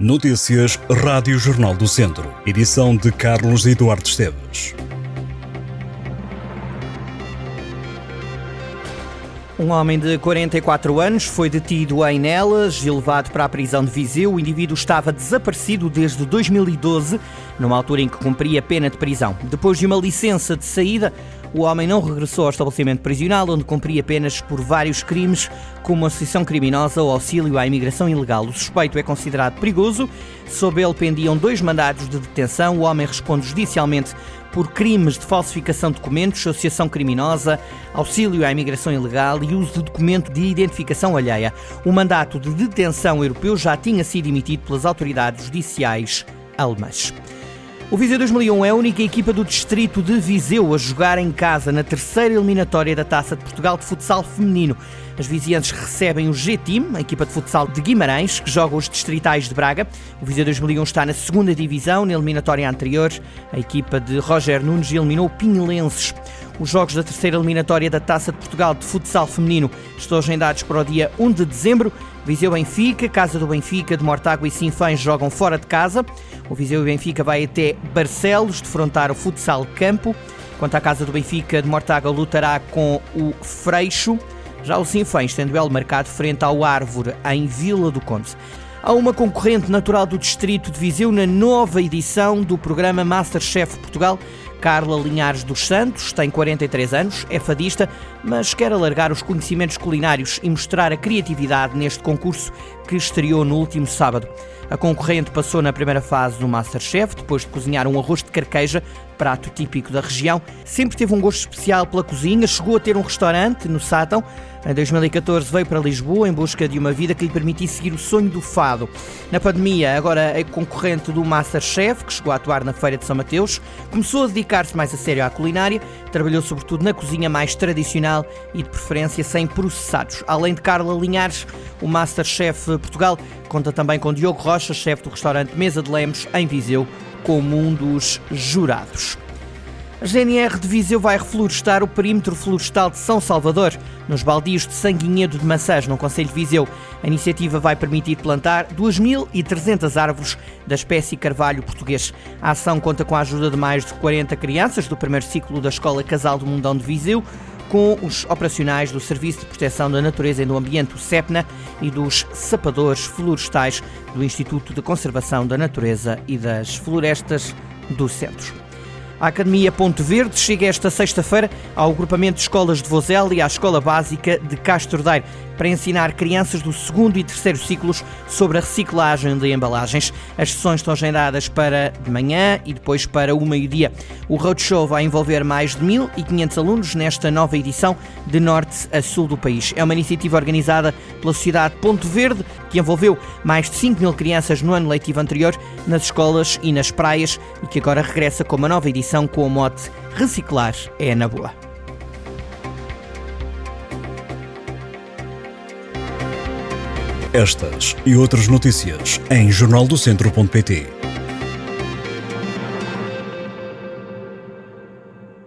Notícias Rádio Jornal do Centro. Edição de Carlos Eduardo Esteves. Um homem de 44 anos foi detido em Nelas e levado para a prisão de Viseu. O indivíduo estava desaparecido desde 2012, numa altura em que cumpria pena de prisão. Depois de uma licença de saída, o homem não regressou ao estabelecimento prisional, onde cumpria penas por vários crimes, como associação criminosa ou auxílio à imigração ilegal. O suspeito é considerado perigoso. Sob ele pendiam dois mandados de detenção. O homem responde judicialmente por crimes de falsificação de documentos, associação criminosa, auxílio à imigração ilegal e uso de documento de identificação alheia. O mandato de detenção europeu já tinha sido emitido pelas autoridades judiciais alemãs. O Viseu 2001 é a única equipa do distrito de Viseu a jogar em casa na terceira eliminatória da Taça de Portugal de futsal feminino. As vizienses recebem o G-Team, a equipa de futsal de Guimarães, que joga os distritais de Braga. O Viseu 2001 está na segunda divisão. Na eliminatória anterior, a equipa de Roger Nunes eliminou o Pinhelenses. Os jogos da terceira eliminatória da Taça de Portugal de futsal feminino estão agendados para o dia 1 de dezembro. Viseu Benfica, Casa do Benfica, de Mortágua e Sinfãs jogam fora de casa. O Viseu e Benfica vai até Barcelos defrontar o Futsal Campo. Quanto à Casa do Benfica, de Mortágua lutará com o Freixo. Já o Sinfãs tem duelo marcado frente ao Árvore, em Vila do Conde. Há uma concorrente natural do Distrito de Viseu na nova edição do programa Masterchef Portugal. Carla Linhares dos Santos tem 43 anos, é fadista, mas quer alargar os conhecimentos culinários e mostrar a criatividade neste concurso que estreou no último sábado. A concorrente passou na primeira fase do Masterchef, depois de cozinhar um arroz de carqueja, prato típico da região. Sempre teve um gosto especial pela cozinha, chegou a ter um restaurante no Sátão. Em 2014 veio para Lisboa em busca de uma vida que lhe permitisse seguir o sonho do fado. Na pandemia, agora é concorrente do Masterchef, que chegou a atuar na Feira de São Mateus, começou a dedicar-se mais a sério à culinária, trabalhou sobretudo na cozinha mais tradicional e de preferência sem processados. Além de Carla Linhares, o Masterchef Portugal conta também com Diogo Rocha, chefe do restaurante Mesa de Lemos, em Viseu, como um dos jurados. A GNR de Viseu vai reflorestar o perímetro florestal de São Salvador, nos baldios de Sanguinhedo de Maçãs, no Conselho de Viseu. A iniciativa vai permitir plantar 2.300 árvores da espécie carvalho português. A ação conta com a ajuda de mais de 40 crianças do primeiro ciclo da Escola Casal do Mundão de Viseu, com os operacionais do Serviço de Proteção da Natureza e do Ambiente, o CEPNA, e dos sapadores florestais do Instituto de Conservação da Natureza e das Florestas do Centro. A Academia Ponte Verde chega esta sexta-feira ao agrupamento de escolas de Vozel e à Escola Básica de Castro Daire para ensinar crianças do segundo e terceiro ciclos sobre a reciclagem de embalagens. As sessões estão agendadas para de manhã e depois para o meio-dia. O Roadshow vai envolver mais de 1.500 alunos nesta nova edição de norte a sul do país. É uma iniciativa organizada pela Sociedade Ponte Verde que envolveu mais de 5 mil crianças no ano letivo anterior nas escolas e nas praias e que agora regressa com uma nova edição com o mote Reciclar é na boa. Estas e outras notícias em jornaldocentro.pt